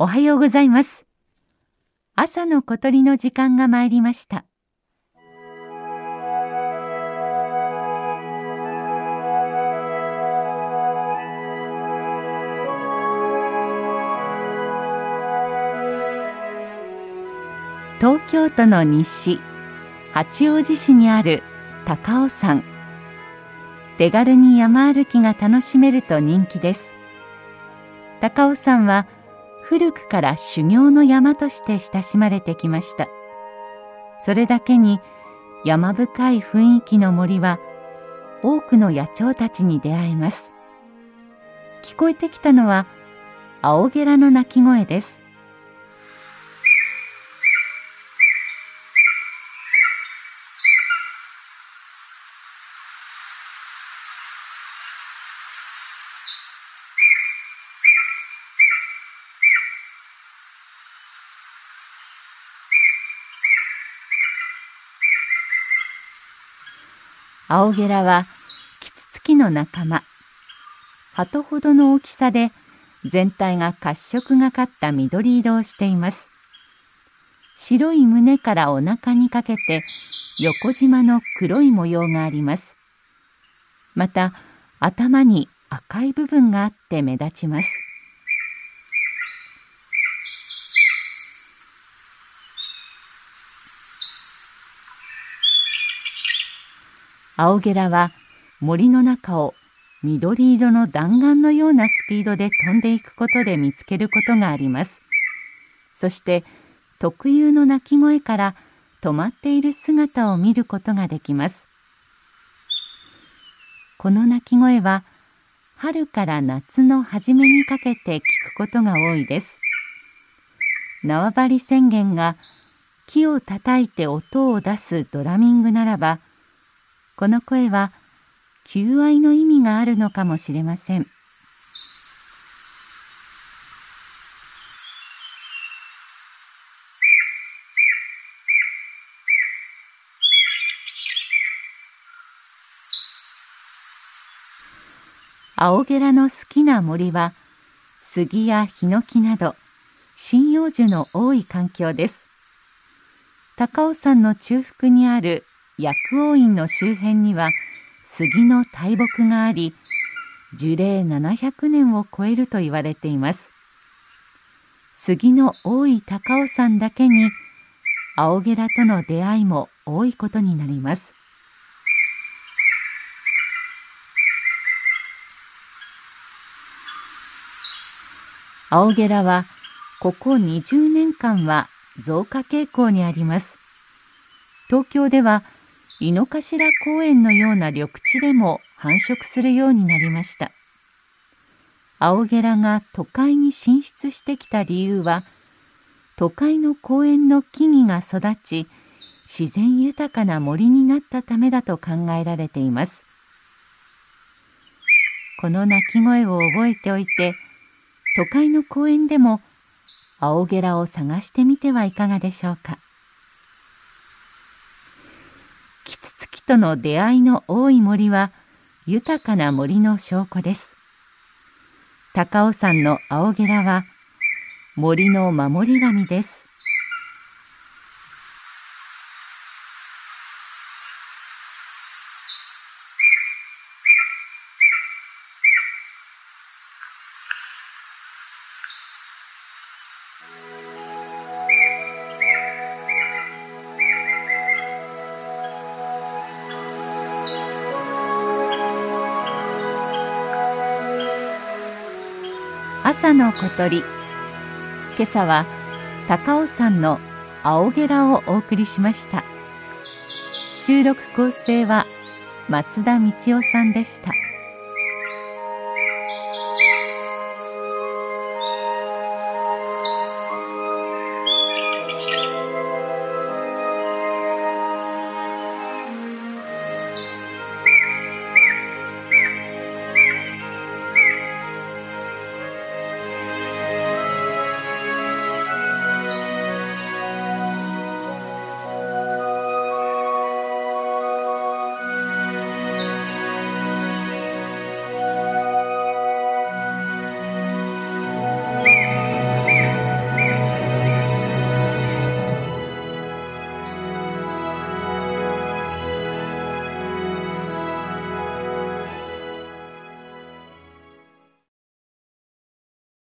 おはようございます。朝の小鳥の時間が参りました。東京都の西八王子市にある高尾山。手軽に山歩きが楽しめると人気です。高尾山は古くから修行の山として親しまれてきました。それだけに山深い雰囲気の森は多くの野鳥たちに出会えます。聞こえてきたのは青ゲラの鳴き声です。青ゲラはキツツキの仲間。鳩ほどの大きさで全体が褐色がかった緑色をしています。白い胸からお腹にかけて横縞の黒い模様があります。また頭に赤い部分があって目立ちます。青ゲラは森の中を緑色の弾丸のようなスピードで飛んでいくことで見つけることがあります。そして特有の鳴き声から止まっている姿を見ることができます。この鳴き声は春から夏の初めにかけて聞くことが多いです。縄張り宣言が木を叩いて音を出すドラミングならばこの声は求愛の意味があるのかもしれません。青ゲラの好きな森は杉やヒノキなど針葉樹の多い環境です。高尾山の中腹にある薬王院の周辺には杉の大木があり樹齢700年を超えると言われています。杉の多い高尾山だけに青ゲラとの出会いも多いことになります。青ゲラはここ20年間は増加傾向にあります。東京では井の頭公園のような緑地でも繁殖するようになりました。青ゲラが都会に進出してきた理由は都会の公園の木々が育ち自然豊かな森になったためだと考えられています。この鳴き声を覚えておいて都会の公園でも青ゲラを探してみてはいかがでしょうか。との出会いの多い森は豊かな森の証拠です。高尾山の青ゲラは森の守り神です。朝の小鳥今朝は高尾山の青ゲラをお送りしました収録構成は松田道夫さんでした。